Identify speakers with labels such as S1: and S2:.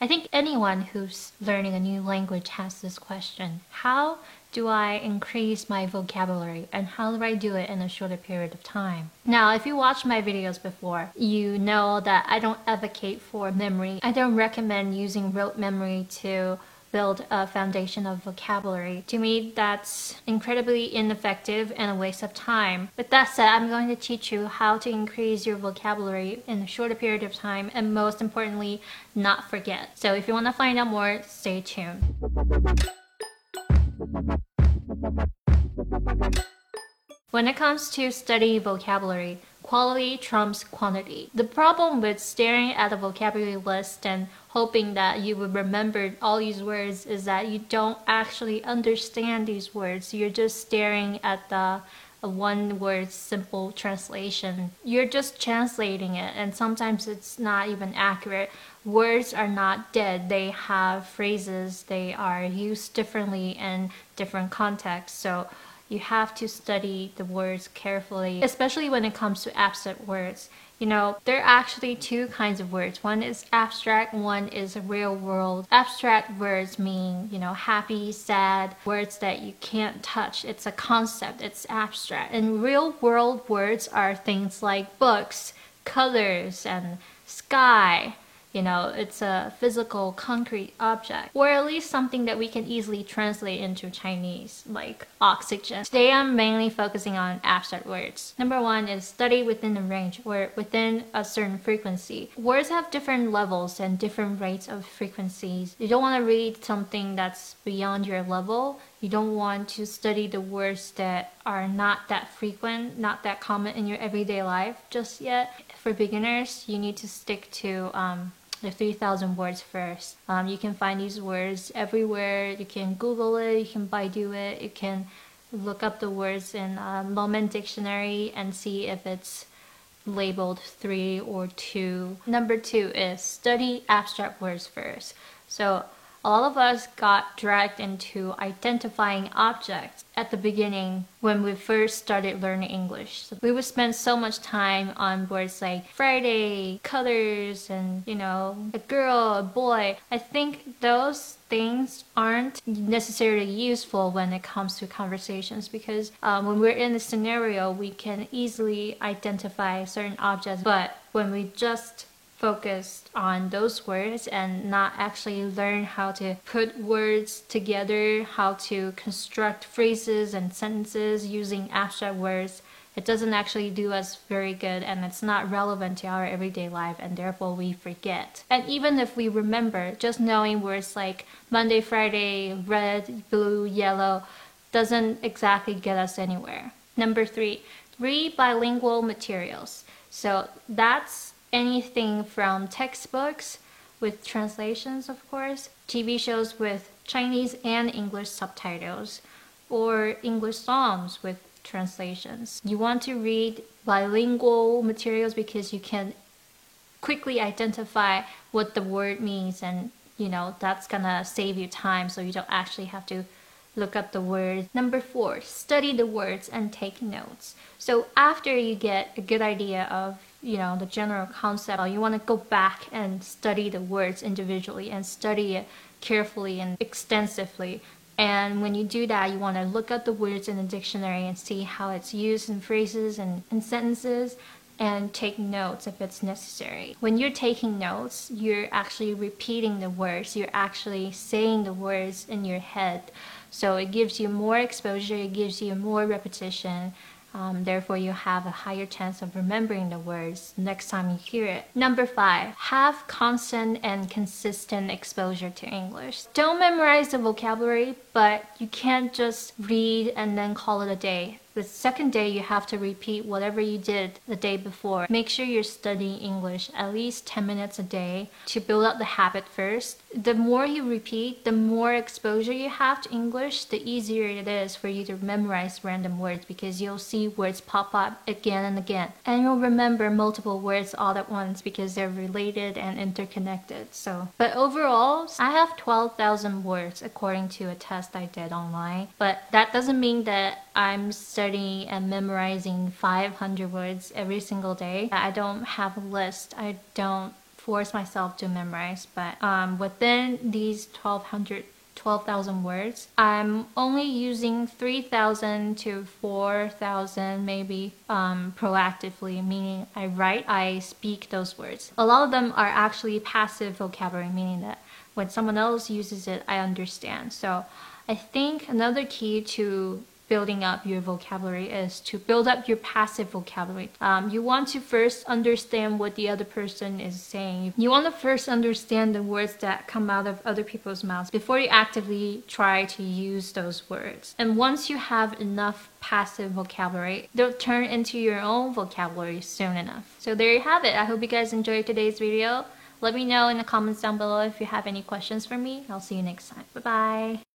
S1: I think anyone who's learning a new language has this question. How do I increase my vocabulary and how do I do it in a shorter period of time? Now, if you watched my videos before, you know that I don't advocate for memory. I don't recommend using rote memory to build a foundation of vocabulary. To me, that's incredibly ineffective and a waste of time. With that said, I'm going to teach you how to increase your vocabulary in a shorter period of time and most importantly, not forget. So if you want to find out more, stay tuned. When it comes to study vocabulary, quality trumps quantity. The problem with staring at a vocabulary list and hoping that you would remember all these words is that you don't actually understand these words. You're just staring at the one word simple translation. You're just translating it, and sometimes it's not even accurate. Words are not dead, they have phrases, they are used differently in different contexts. So you have to study the words carefully, especially when it comes to abstract words. You know, there are actually two kinds of words. One is abstract, one is real world. Abstract words mean, you know, happy, sad, words that you can't touch. It's a concept, it's abstract. And real world words are things like books, colors, and sky, you know, it's a physical, concrete object, or at least something that we can easily translate into Chinese, like oxygen. Today I'm mainly focusing on abstract words. Number one is study within a range or within a certain frequency. Words have different levels and different rates of frequencies. You don't want to read something that's beyond your level. You don't want to study the words that are not that frequent, not that common in your everyday life just yet. For beginners, you need to stick to um, the 3000 words first. Um, you can find these words everywhere. You can Google it, you can Baidu it, you can look up the words in a Longman Dictionary and see if it's labeled three or two. Number two is study abstract words first. So a lot of us got dragged into identifying objects at the beginning when we first started learning English. So we would spend so much time on words like Friday, colors, and you know, a girl, a boy. I think those things aren't necessarily useful when it comes to conversations because um, when we're in a scenario, we can easily identify certain objects, but when we just focused on those words and not actually learn how to put words together, how to construct phrases and sentences using abstract words, it doesn't actually do us very good and it's not relevant to our everyday life and therefore we forget. And even if we remember, just knowing words like Monday, Friday, red, blue, yellow doesn't exactly get us anywhere. Number three, read bilingual materials. So that's anything from textbooks with translations, of course, TV shows with Chinese and English subtitles, or English songs with translations. You want to read bilingual materials because you can quickly identify what the word means and you know that's gonna save you time so you don't actually have to look up the word. Number four, study the words and take notes. So after you get a good idea of you know the general concept you want to go back and study the words individually and study it carefully and extensively and when you do that you want to look up the words in the dictionary and see how it's used in phrases and, and sentences and take notes if it's necessary. When you're taking notes, you're actually repeating the words, you're actually saying the words in your head. So it gives you more exposure, it gives you more repetition, um, therefore, you have a higher chance of remembering the words next time you hear it. Number five, have constant and consistent exposure to English. Don't memorize the vocabulary, but you can't just read and then call it a day. The second day, you have to repeat whatever you did the day before. Make sure you're studying English at least 10 minutes a day to build up the habit first. The more you repeat, the more exposure you have to English, the easier it is for you to memorize random words because you'll see words pop up again and again. And you'll remember multiple words all at once because they're related and interconnected. So, but overall, I have 12,000 words according to a test I did online. But that doesn't mean that I'm studying and memorizing 500 words every single day. I don't have a list. I don't force myself to memorize, but um, within these 1200 12,000 words. I'm only using 3,000 to 4,000 maybe um, proactively, meaning I write, I speak those words. A lot of them are actually passive vocabulary, meaning that when someone else uses it, I understand. So I think another key to building up your vocabulary is to build up your passive vocabulary. Um, you want to first understand what the other person is saying. You want to first understand the words that come out of other people's mouths before you actively try to use those words. And once you have enough passive vocabulary, they'll turn into your own vocabulary soon enough. So there you have it. I hope you guys enjoyed today's video. Let me know in the comments down below if you have any questions for me. I'll see you next time. Bye bye.